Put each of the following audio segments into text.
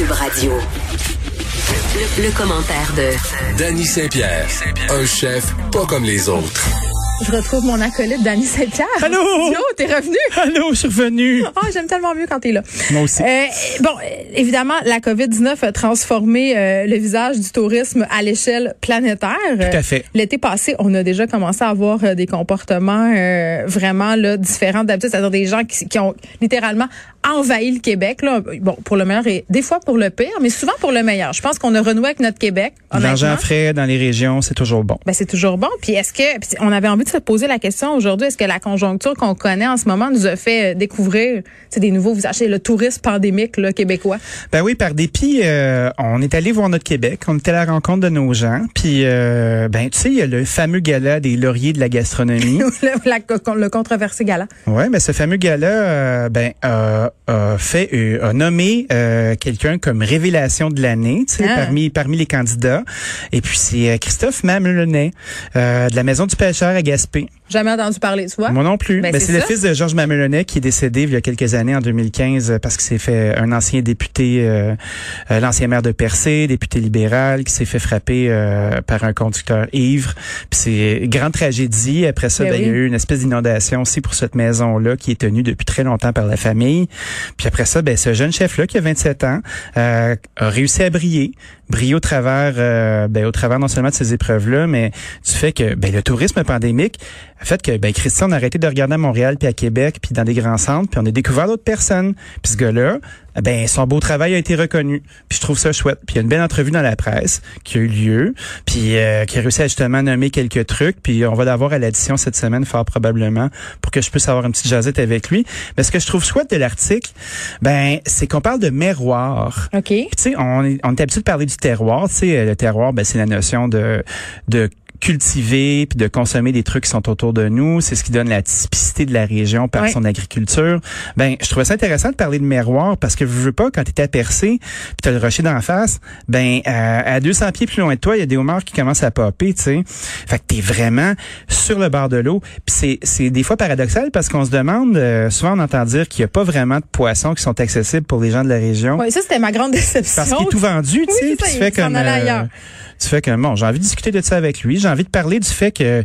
Cube Radio. Le, le commentaire de Danny Saint-Pierre, un chef pas comme les autres. Je retrouve mon acolyte Danny Saint-Pierre. Allô? Yo, t'es revenu? Allô, je suis revenu. Oh, j'aime tellement mieux quand t'es là. Moi aussi. Euh, bon, évidemment, la COVID-19 a transformé euh, le visage du tourisme à l'échelle planétaire. Tout à fait. L'été passé, on a déjà commencé à avoir euh, des comportements euh, vraiment là différents d'habitude, c'est-à-dire des gens qui, qui ont littéralement envahi le Québec. Là. Bon, pour le meilleur et des fois pour le pire, mais souvent pour le meilleur. Je pense qu'on a renoué avec notre Québec. L'argent frais dans les régions, c'est toujours bon. Ben, c'est toujours bon. Puis est-ce que puis on avait envie de se poser la question aujourd'hui, est-ce que la conjoncture qu'on connaît en ce moment nous a fait euh, découvrir des nouveaux visages, le tourisme pandémique là, québécois? Ben oui, par dépit, euh, on est allé voir notre Québec, on était à la rencontre de nos gens, puis euh, ben tu sais, il y a le fameux gala des lauriers de la gastronomie. le, la- le controversé gala. ouais, ben ce fameux gala, euh, ben a, a fait, euh, a nommé euh, quelqu'un comme révélation de l'année, tu sais, Ah. parmi parmi les candidats. Et puis c'est euh, Christophe Mamelonnet euh, de la Maison du pêcheur à Gaspé. Jamais entendu parler, tu vois? Moi non plus. Ben, Ben, c'est le fils de Georges Mamelonnet qui est décédé il y a quelques années, en 2015, euh, parce qu'il s'est fait un ancien député, euh, euh, l'ancien maire de Percé, député libéral, qui s'est fait frapper euh, par un conducteur ivre. Puis c'est grande tragédie. Après ça, Ben ben, il y a eu une espèce d'inondation aussi pour cette maison-là qui est tenue depuis très longtemps par la famille. Puis après ça, ben, ce jeune chef-là qui a 27 ans euh, a réussi à briller. Briller au travers, euh, ben, au travers non seulement de ces épreuves-là, mais du fait que ben, le tourisme pandémique fait que ben, Christian on a arrêté de regarder à Montréal puis à Québec puis dans des grands centres puis on a découvert d'autres personnes. Puis ce gars-là, ben son beau travail a été reconnu. Puis je trouve ça chouette. Puis il y a une belle entrevue dans la presse qui a eu lieu, puis euh, qui a réussi à justement nommer quelques trucs. Puis on va l'avoir à l'édition cette semaine fort probablement pour que je puisse avoir une petite jasette avec lui. Mais ce que je trouve chouette de l'article, ben c'est qu'on parle de miroir. OK. Tu sais, on est, on est habitué de parler du terroir. Tu sais, euh, le terroir, ben, c'est la notion de, de cultiver puis de consommer des trucs qui sont autour de nous. C'est ce qui donne la typicité de la région par son agriculture. Ben, je trouvais ça intéressant de parler de miroir parce que je veux pas quand t'es à percer puis t'as le rocher d'en face, ben euh, à 200 pieds plus loin de toi, il y a des homards qui commencent à popper, tu sais. Fait que t'es vraiment sur le bord de l'eau. Puis c'est c'est des fois paradoxal parce qu'on se demande euh, souvent on entend dire qu'il y a pas vraiment de poissons qui sont accessibles pour les gens de la région. Ouais, ça, c'était ma grande déception. Parce qu'il est tout vendu, tu sais, Oui, tu fais comme. Tu fais comme bon, j'ai envie de discuter de ça avec lui, j'ai envie de parler du fait que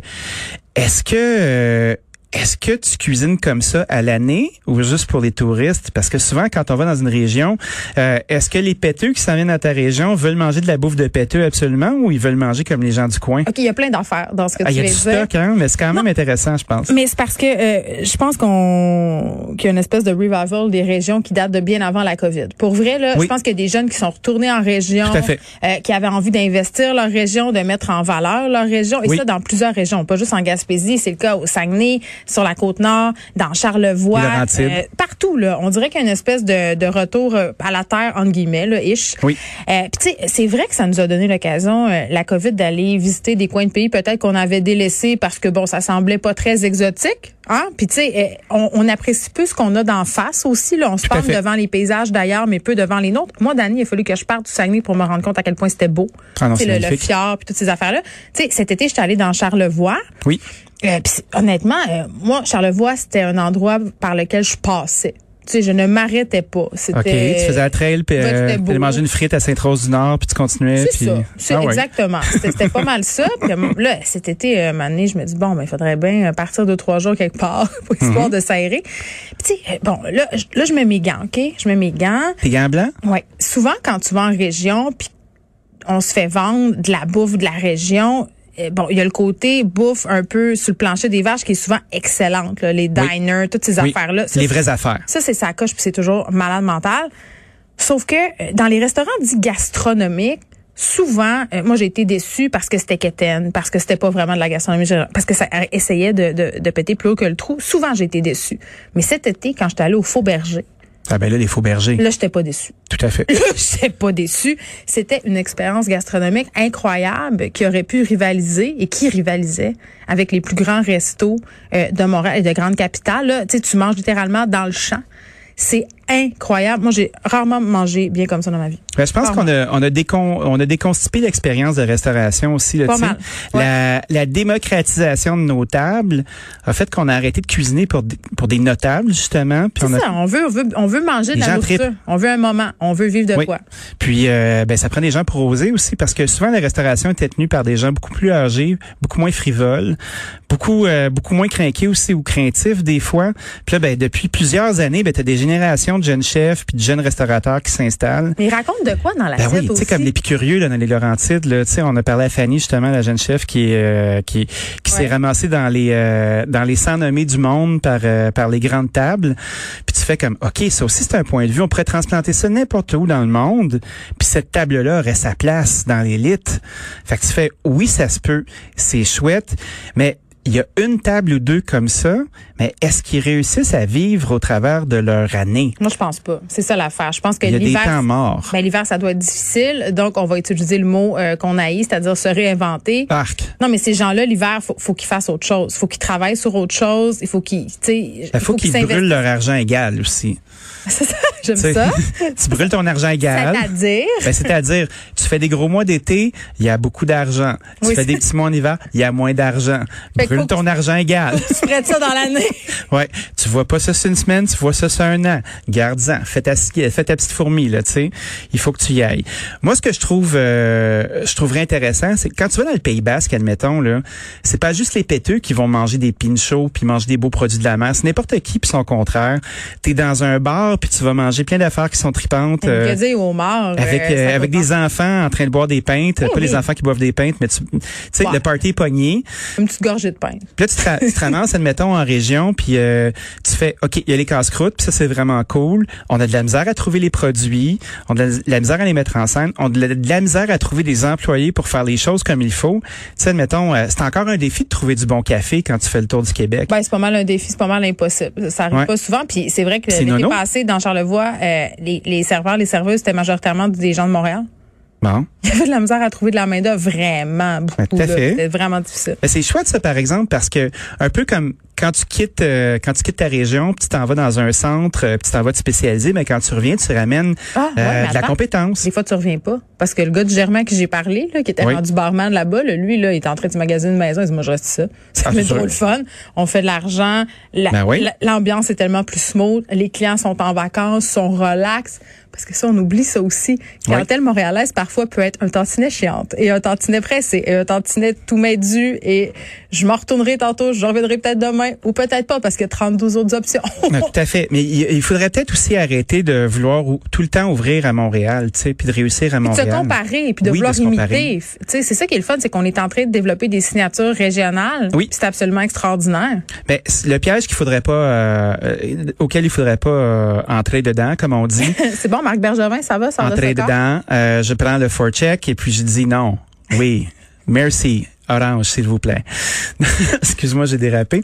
est-ce que euh, est-ce que tu cuisines comme ça à l'année ou juste pour les touristes? Parce que souvent, quand on va dans une région, euh, est-ce que les péteux qui s'en viennent à ta région veulent manger de la bouffe de péteux absolument ou ils veulent manger comme les gens du coin? OK, il y a plein d'affaires dans ce que Ah, tu il y a du de dire. stock, hein? Mais c'est quand même intéressant, je pense. Mais c'est parce que euh, je pense qu'on qu'il y a une espèce de revival des régions qui date de bien avant la COVID. Pour vrai, là, Oui. je pense qu'il y a des jeunes qui sont retournés en région, Tout à fait. euh, qui avaient envie d'investir leur région, de mettre en valeur leur région, et Oui. ça dans plusieurs régions, pas juste en Gaspésie. C'est le cas au Saguenay, sur la Côte-Nord, dans Charlevoix, euh, partout. Là, on dirait qu'il y a une espèce de, de retour euh, à la terre entre guillemets, là, ish. Oui. Euh, Puis tu sais, c'est vrai que ça nous a donné l'occasion, euh, la COVID, d'aller visiter des coins de pays peut-être qu'on avait délaissés parce que bon, ça semblait pas très exotique. Hein? Puis tu sais, euh, on, on apprécie peu ce qu'on a d'en face aussi. Là, on se parle devant les paysages d'ailleurs, mais peu devant les nôtres. Moi, Dani, il a fallu que je parte du Saguenay pour me rendre compte à quel point c'était beau. Ah non, Tu sais, c'est le, le fjord puis toutes ces affaires-là. Tu sais, cet été, j'étais allée dans Charlevoix. Oui. Euh, honnêtement, euh, moi, Charlevoix, c'était un endroit par lequel je passais. Tu sais, je ne m'arrêtais pas. C'était, OK. Tu faisais la trail, puis euh, t'allais manger une frite à Sainte-Rose-du-Nord, puis tu continuais. C'est puis... ça. C'est Ah ouais. exactement. C'était c'était pas mal ça. Puis euh, là, cet été, euh, un moment donné, je me dis bon, ben, il faudrait bien euh, partir deux trois jours quelque part pour histoire de s'aérer. Puis tu sais, euh, bon, là, je- là, je mets mes gants, ok? Je mets mes gants. Tes gants blancs? Ouais. Souvent, quand tu vas en région, puis on se fait vendre de la bouffe de la région. Euh, Bon, il y a le côté bouffe un peu sur le plancher des vaches qui est souvent excellente, là, les diners, toutes ces Oui. affaires-là. Les vraies affaires. ça, c'est sa coche, puis c'est toujours malade mental. Sauf que euh, dans les restaurants dits gastronomiques, souvent, euh, moi j'ai été déçue parce que c'était quétaine, parce que c'était pas vraiment de la gastronomie, parce que ça essayait de, de, de péter plus haut que le trou. Souvent, j'ai été déçue. Mais cet été, quand j'étais allée au Faux Berger, Ah ben là, les faux bergers. là, j'étais pas déçue. Tout à fait. Là, j'étais pas déçue. C'était une expérience gastronomique incroyable qui aurait pu rivaliser et qui rivalisait avec les plus grands restos euh, de Montréal et de grandes capitales. Là, tu sais, tu manges littéralement dans le champ. C'est incroyable. Moi, j'ai rarement mangé bien comme ça dans ma vie. Ben, je pense qu'on a on a décon, on a déconstipé l'expérience de restauration aussi là, Pas mal. Ouais. La, la démocratisation de nos tables a fait qu'on a arrêté de cuisiner pour des- pour des notables justement, puis on a ça, on veut, on veut, on veut manger de la nourriture. On veut un moment. On veut vivre de Oui. quoi. Puis euh, ben ça prend des gens pour oser aussi parce que souvent la restauration était tenue par des gens beaucoup plus âgés, beaucoup moins frivoles, beaucoup euh, beaucoup moins craqués aussi ou craintifs des fois. Puis là ben depuis plusieurs années, ben tu as des générations de jeunes chefs puis de jeunes restaurateurs qui s'installent. Mais raconte de quoi dans la Ben oui, tu sais comme les Picurieux là, dans les Laurentides, là, tu sais, on a parlé à Fanny justement, la jeune chef qui euh, qui qui s'est Ouais. ramassée dans les euh, dans les 100 nommés du monde par euh, par les grandes tables. Puis tu fais comme OK, ça aussi c'est un point de vue, on pourrait transplanter ça n'importe où dans le monde, puis cette table là aurait sa place dans l'élite. Fait que tu fais oui, ça se peut, c'est chouette, mais il y a une table ou deux comme ça, mais est-ce qu'ils réussissent à vivre au travers de leur année? Moi, je pense pas. C'est ça l'affaire. Je pense que Il y a des l'hiver. temps morts. Ben, l'hiver, ça doit être difficile. Donc, on va utiliser le mot euh, qu'on haït, c'est-à-dire se réinventer. Parc. Non, mais ces gens-là, l'hiver, faut, faut qu'ils fassent autre chose. Faut qu'ils travaillent sur autre chose. Il faut qu'ils, tu sais, Il faut qu'ils brûlent leur argent égal aussi. C'est ça. J'aime Tu sais, ça. tu brûles ton argent égal. C'est-à-dire? Ben, c'est-à-dire, tu fais des gros mois d'été, il y a beaucoup d'argent. Tu fais des petits mois en hiver, il y a moins d'argent. Brûle ton argent égal. Tu prêtes ça dans l'année. ouais, tu vois pas ça sur une semaine, tu vois ça sur un an. Garde-en, fais ta, fais ta petite fourmi là, tu sais. Il faut que tu y ailles. Moi, ce que je trouve, euh, je trouverais intéressant, c'est que quand tu vas dans le Pays Basque, admettons là, c'est pas juste les péteux qui vont manger des pinchos puis manger des beaux produits de la mer. C'est n'importe qui puis son contraire. T'es dans un bar puis tu vas manger plein d'affaires qui sont tripantes. euh, au mort. avec euh, euh, avec va des enfants en train de boire des pintes, Oui, pas les enfants qui boivent des pintes, mais tu sais le party est pogné. Une petite gorgée de pain. Puis là tu te, tu te ramasses admettons en région puis euh, tu fais OK, il y a les casse-croûtes, puis ça c'est vraiment cool. On a de la misère à trouver les produits, on a de la, misère à les mettre en scène, on a de la, misère à trouver des employés pour faire les choses comme il faut. Tu sais admettons euh, c'est encore un défi de trouver du bon café quand tu fais le tour du Québec. Ben, c'est pas mal un défi, c'est pas mal impossible. Ça arrive Ouais. pas souvent. Puis c'est vrai que C'est l'été passé, dans Charlevoix, euh, les, les serveurs, les serveuses, c'était majoritairement des gens de Montréal. Bon. Il y avait de la misère à trouver de la main d'œuvre vraiment beaucoup. Ben. C'était vraiment difficile. Ben, c'est chouette ça par exemple parce que un peu comme quand tu quittes euh, quand tu quittes ta région, puis tu t'en vas dans un centre, euh, puis tu t'en vas te spécialiser, mais quand tu reviens, tu ramènes Ah, ouais, euh, de la compétence. Des fois, tu reviens pas. Parce que le gars du Germain que j'ai parlé, là, qui était Oui. rendu barman là-bas, là, lui, là, il est en train de magasiner une maison. Il dit, moi, je reste ça. Ça Ah, trop le fun. On fait de l'argent. La- Ben oui. L'ambiance est tellement plus smooth. Les clients sont en vacances, sont relax. Parce que ça, on oublie ça aussi. Quand Oui. montréalaise, parfois, peut être un tantinet chiante et un tantinet pressé et un tantinet tout dû et je m'en retournerai tantôt, je reviendrai peut-être demain ou peut-être pas parce qu'il y a 32 autres options. Tout à fait. Mais il, faudrait peut-être aussi arrêter de vouloir ou- tout le temps ouvrir à Montréal, tu sais, puis de réussir à de se Montréal. comparer et puis de Oui, de vouloir comparer. imiter. Tu sais, c'est ça qui est le fun, c'est qu'on est en train de développer des signatures régionales. Oui. Puis C'est absolument extraordinaire. Ben, c- le piège qu'il faudrait pas, euh, auquel il faudrait pas euh, entrer dedans, comme on dit, c'est bon, Marc Bergevin, ça va, ça va entrer dedans. euh, je prends le forecheck et puis je dis non. Oui, merci. Orange, s'il vous plaît. Excuse-moi, j'ai dérapé.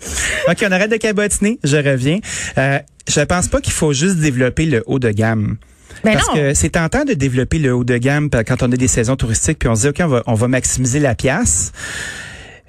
OK, on arrête de cabotiner. Je reviens. Euh, je pense pas qu'il faut juste développer le haut de gamme. Ben Parce non. que c'est tentant de développer le haut de gamme quand on a des saisons touristiques puis on se dit OK, on va, on va maximiser la pièce.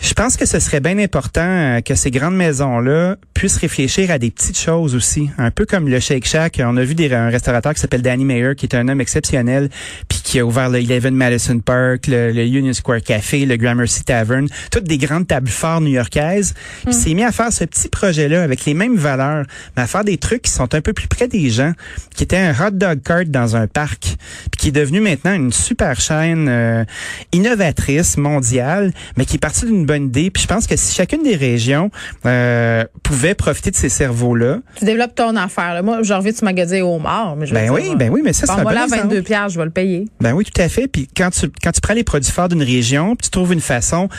Je pense que ce serait bien important euh, que ces grandes maisons-là puissent réfléchir à des petites choses aussi, un peu comme le Shake Shack. On a vu des, un restaurateur qui s'appelle Danny Mayer, qui est un homme exceptionnel, puis qui a ouvert le Eleven Madison Park, le, le Union Square Café, le Gramercy Tavern, toutes des grandes tables fortes new-yorkaises. Puis il s'est mis à faire ce petit projet-là avec les mêmes valeurs, mais à faire des trucs qui sont un peu plus près des gens, qui était un hot dog cart dans un parc, puis qui est devenu maintenant une super chaîne euh, innovatrice mondiale, mais qui est partie d'une bonne idée. Puis je pense que si chacune des régions euh, pouvait profiter de ces cerveaux-là, Tu développes ton affaire. là. Moi, j'ai envie de magasiner au mort. Mais je ben oui, ben oui, mais ça c'est un Bon, exemple. 22 pierres, je vais le payer. Ben oui, tout à fait. Puis quand tu quand tu prends les produits forts d'une région, puis tu trouves une façon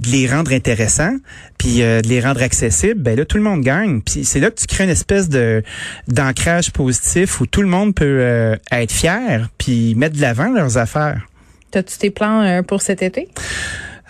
de les rendre intéressants, puis euh, de les rendre accessibles, ben là tout le monde gagne. Puis c'est là que tu crées une espèce de d'ancrage positif où tout le monde peut euh, être fier, puis mettre de l'avant leurs affaires. T'as-tu tes plans pour cet été?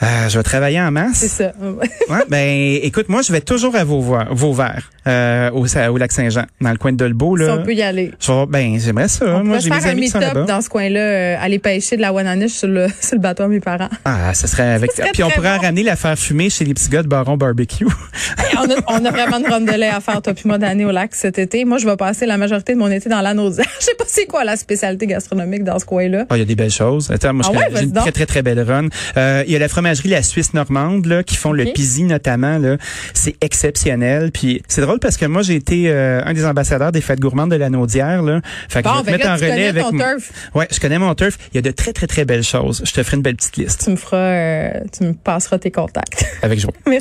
Euh, je vais travailler en masse. C'est ça. ouais, ben, écoute, moi, je vais toujours à Vauvert, Vauvert euh, au, au lac Saint-Jean, dans le coin de Dolbeau. Là. Si on peut y aller. Je ben, j'aimerais ça. On moi, pourrait j'ai mes faire un amis qui sont dans ce coin-là, euh, aller pêcher de la Wananiche sur le, sur le bateau à mes parents. Ah, ça serait avec. serait Puis on pourrait bon. ramener la faire fumer chez les petits gars de Baron Barbecue. Hey, on, a, on a vraiment une ronde de lait à faire, toi puis moi, d'année au lac cet été. Moi, je vais passer la majorité de mon été dans la naudière. Je sais pas c'est quoi la spécialité gastronomique dans ce coin-là. Ah, il y a des belles choses. Attends, moi, je Ah ouais, j'ai une très, très, très belle run. Euh, il y a la La Suisse Normande, là, qui font le. Pisi, notamment, là. C'est exceptionnel. Puis, c'est drôle parce que moi, j'ai été euh, un des ambassadeurs des fêtes gourmandes de la Naudière, là. Fait que je vais te ben mettre là, en relais connais avec ton mon- turf. Ouais, je connais mon turf. Il y a de très, très, très belles choses. Je te ferai une belle petite liste. Tu me feras, euh, tu me passeras tes contacts. Avec joie. Merci.